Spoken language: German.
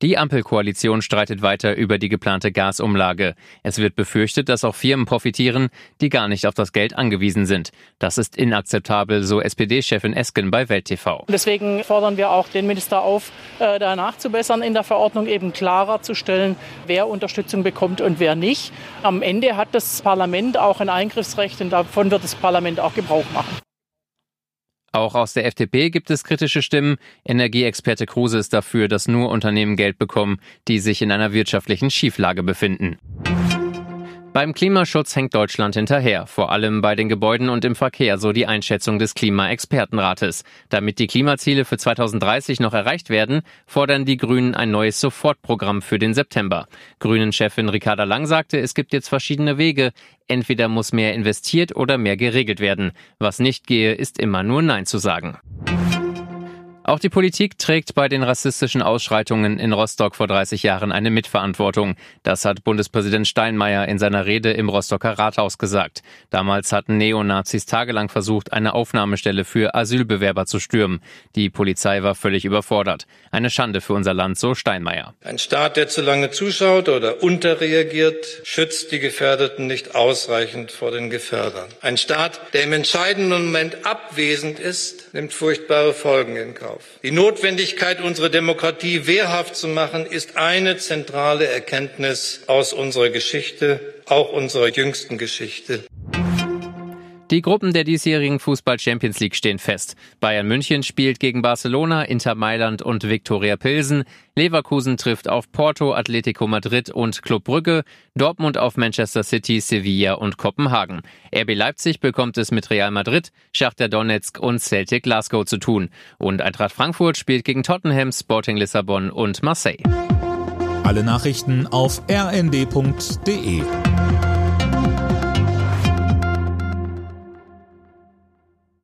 Die Ampelkoalition streitet weiter über die geplante Gasumlage. Es wird befürchtet, dass auch Firmen profitieren, die gar nicht auf das Geld angewiesen sind. Das ist inakzeptabel, so SPD-Chefin Esken bei Welt TV. Deswegen fordern wir auch den Minister auf, äh, da nachzubessern, in der Verordnung eben klarer zu stellen, wer Unterstützung bekommt und wer nicht. Am Ende hat das Parlament auch ein Eingriffsrecht und davon wird das Parlament auch Gebrauch machen. Auch aus der FDP gibt es kritische Stimmen. Energieexperte Kruse ist dafür, dass nur Unternehmen Geld bekommen, die sich in einer wirtschaftlichen Schieflage befinden. Beim Klimaschutz hängt Deutschland hinterher, vor allem bei den Gebäuden und im Verkehr, so die Einschätzung des Klimaexpertenrates. Damit die Klimaziele für 2030 noch erreicht werden, fordern die Grünen ein neues Sofortprogramm für den September. Grünen-Chefin Ricarda Lang sagte, es gibt jetzt verschiedene Wege. Entweder muss mehr investiert oder mehr geregelt werden. Was nicht gehe, ist immer nur Nein zu sagen. Auch die Politik trägt bei den rassistischen Ausschreitungen in Rostock vor 30 Jahren eine Mitverantwortung. Das hat Bundespräsident Steinmeier in seiner Rede im Rostocker Rathaus gesagt. Damals hatten Neonazis tagelang versucht, eine Aufnahmestelle für Asylbewerber zu stürmen. Die Polizei war völlig überfordert. Eine Schande für unser Land, so Steinmeier. Ein Staat, der zu lange zuschaut oder unterreagiert, schützt die Gefährdeten nicht ausreichend vor den Gefährdern. Ein Staat, der im entscheidenden Moment abwesend ist, nimmt furchtbare Folgen in Kauf auf. Die Notwendigkeit, unsere Demokratie wehrhaft zu machen, ist eine zentrale Erkenntnis aus unserer Geschichte, auch unserer jüngsten Geschichte. Die Gruppen der diesjährigen Fußball Champions League stehen fest. Bayern München spielt gegen Barcelona, Inter Mailand und Viktoria Pilsen. Leverkusen trifft auf Porto, Atletico Madrid und Club Brügge. Dortmund auf Manchester City, Sevilla und Kopenhagen. RB Leipzig bekommt es mit Real Madrid, Schachter Donetsk und Celtic Glasgow zu tun. Und Eintracht Frankfurt spielt gegen Tottenham, Sporting Lissabon und Marseille. Alle Nachrichten auf rnd.de